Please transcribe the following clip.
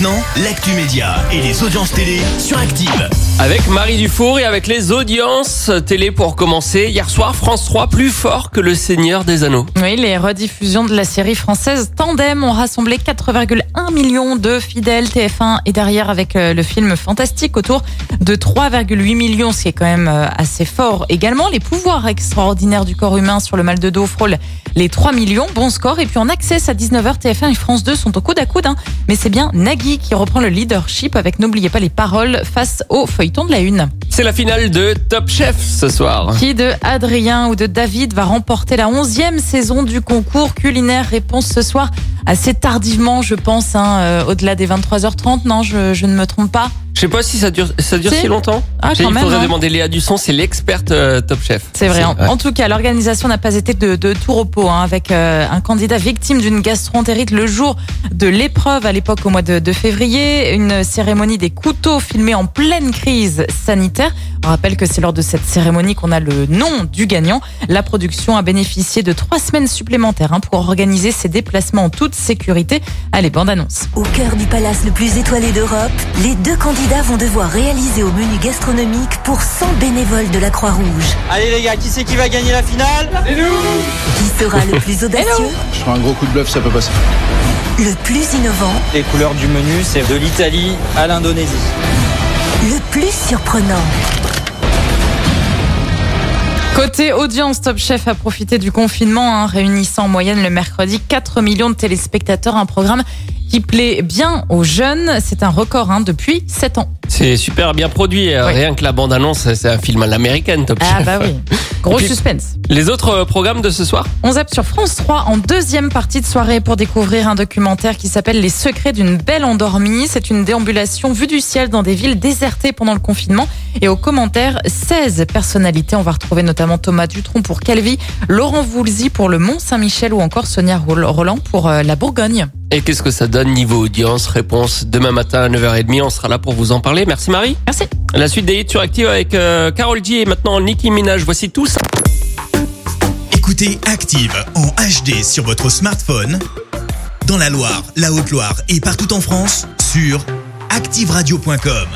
Et maintenant, l'actu média et les audiences télé sur Active. Avec Marie Dufour et avec les audiences télé pour commencer. Hier soir, France 3 plus fort que le Seigneur des Anneaux. Oui, les rediffusions de la série française Tandem ont rassemblé 4,1 millions de fidèles. TF1 est derrière avec euh, le film fantastique autour de 3,8 millions, ce qui est quand même euh, assez fort. Également, les pouvoirs extraordinaires du corps humain sur le mal de dos frôlent les 3 millions. Bon score. Et puis en accès à 19h, TF1 et France 2 sont au coude à coude. hein. Mais c'est bien Nagui qui reprend le leadership avec, n'oubliez pas les paroles, face au feuilleton de la une. C'est la finale de Top Chef ce soir. Qui de Adrien ou de David va remporter la onzième saison du concours culinaire Réponse ce soir? Assez tardivement, je pense, hein, euh, au-delà des 23h30. Non, je, je ne me trompe pas. Je sais pas si ça dure, ça dure Si. si longtemps. Ah, Il quand même, faudrait hein. demander Léa Dusson, c'est l'experte euh, Top Chef. C'est vrai. En, ouais. en tout cas, l'organisation n'a pas été de, de tout repos, hein, avec euh, un candidat victime d'une gastroentérite le jour de l'épreuve, à l'époque au mois de, de février, une cérémonie des couteaux filmée en pleine crise sanitaire. On rappelle que c'est lors de cette cérémonie qu'on a le nom du gagnant. La production a bénéficié de trois semaines supplémentaires hein, pour organiser ses déplacements en toute sécurité. Allez, bande annonce. Au cœur du palace le plus étoilé d'Europe, les deux candidats vont devoir réaliser au menu gastronomique pour 100 bénévoles de la Croix-Rouge. Allez les gars, qui c'est qui va gagner la finale? Qui sera le plus audacieux, Je ferai un gros coup de bluff, ça peut passer. le plus innovant, Les couleurs du menu, c'est de l'Italie à l'Indonésie. le plus surprenant? Côté audience, Top Chef a profité du confinement, hein, réunissant en moyenne le mercredi 4 millions de téléspectateurs, un programme qui plaît bien aux jeunes. C'est un record hein, depuis 7 ans. C'est super bien produit. euh, Oui. Rien que la bande annonce, c'est un film à l'américaine Top Ah Chef. bah oui, gros puis- suspense. Les autres euh, programmes de ce soir On zappe sur France 3 en deuxième partie de soirée pour découvrir un documentaire qui s'appelle Les secrets d'une belle endormie. C'est une déambulation vue du ciel dans des villes désertées pendant le confinement. Et au commentaire, 16 personnalités. On va retrouver notamment Thomas Dutronc pour Calvi, Laurent Voulzy pour le Mont Saint-Michel ou encore Sonia Roland pour euh, la Bourgogne. Et qu'est-ce que ça donne niveau audience Réponse demain matin à 9h30. On sera là pour vous en parler. Merci Marie. Merci. La suite des hits sur Active avec euh, Carol G et maintenant Nicki Minaj. Voici tout ça. Écoutez Active en HD sur votre smartphone, dans la Loire, la Haute-Loire et partout en France, sur activeradio.com.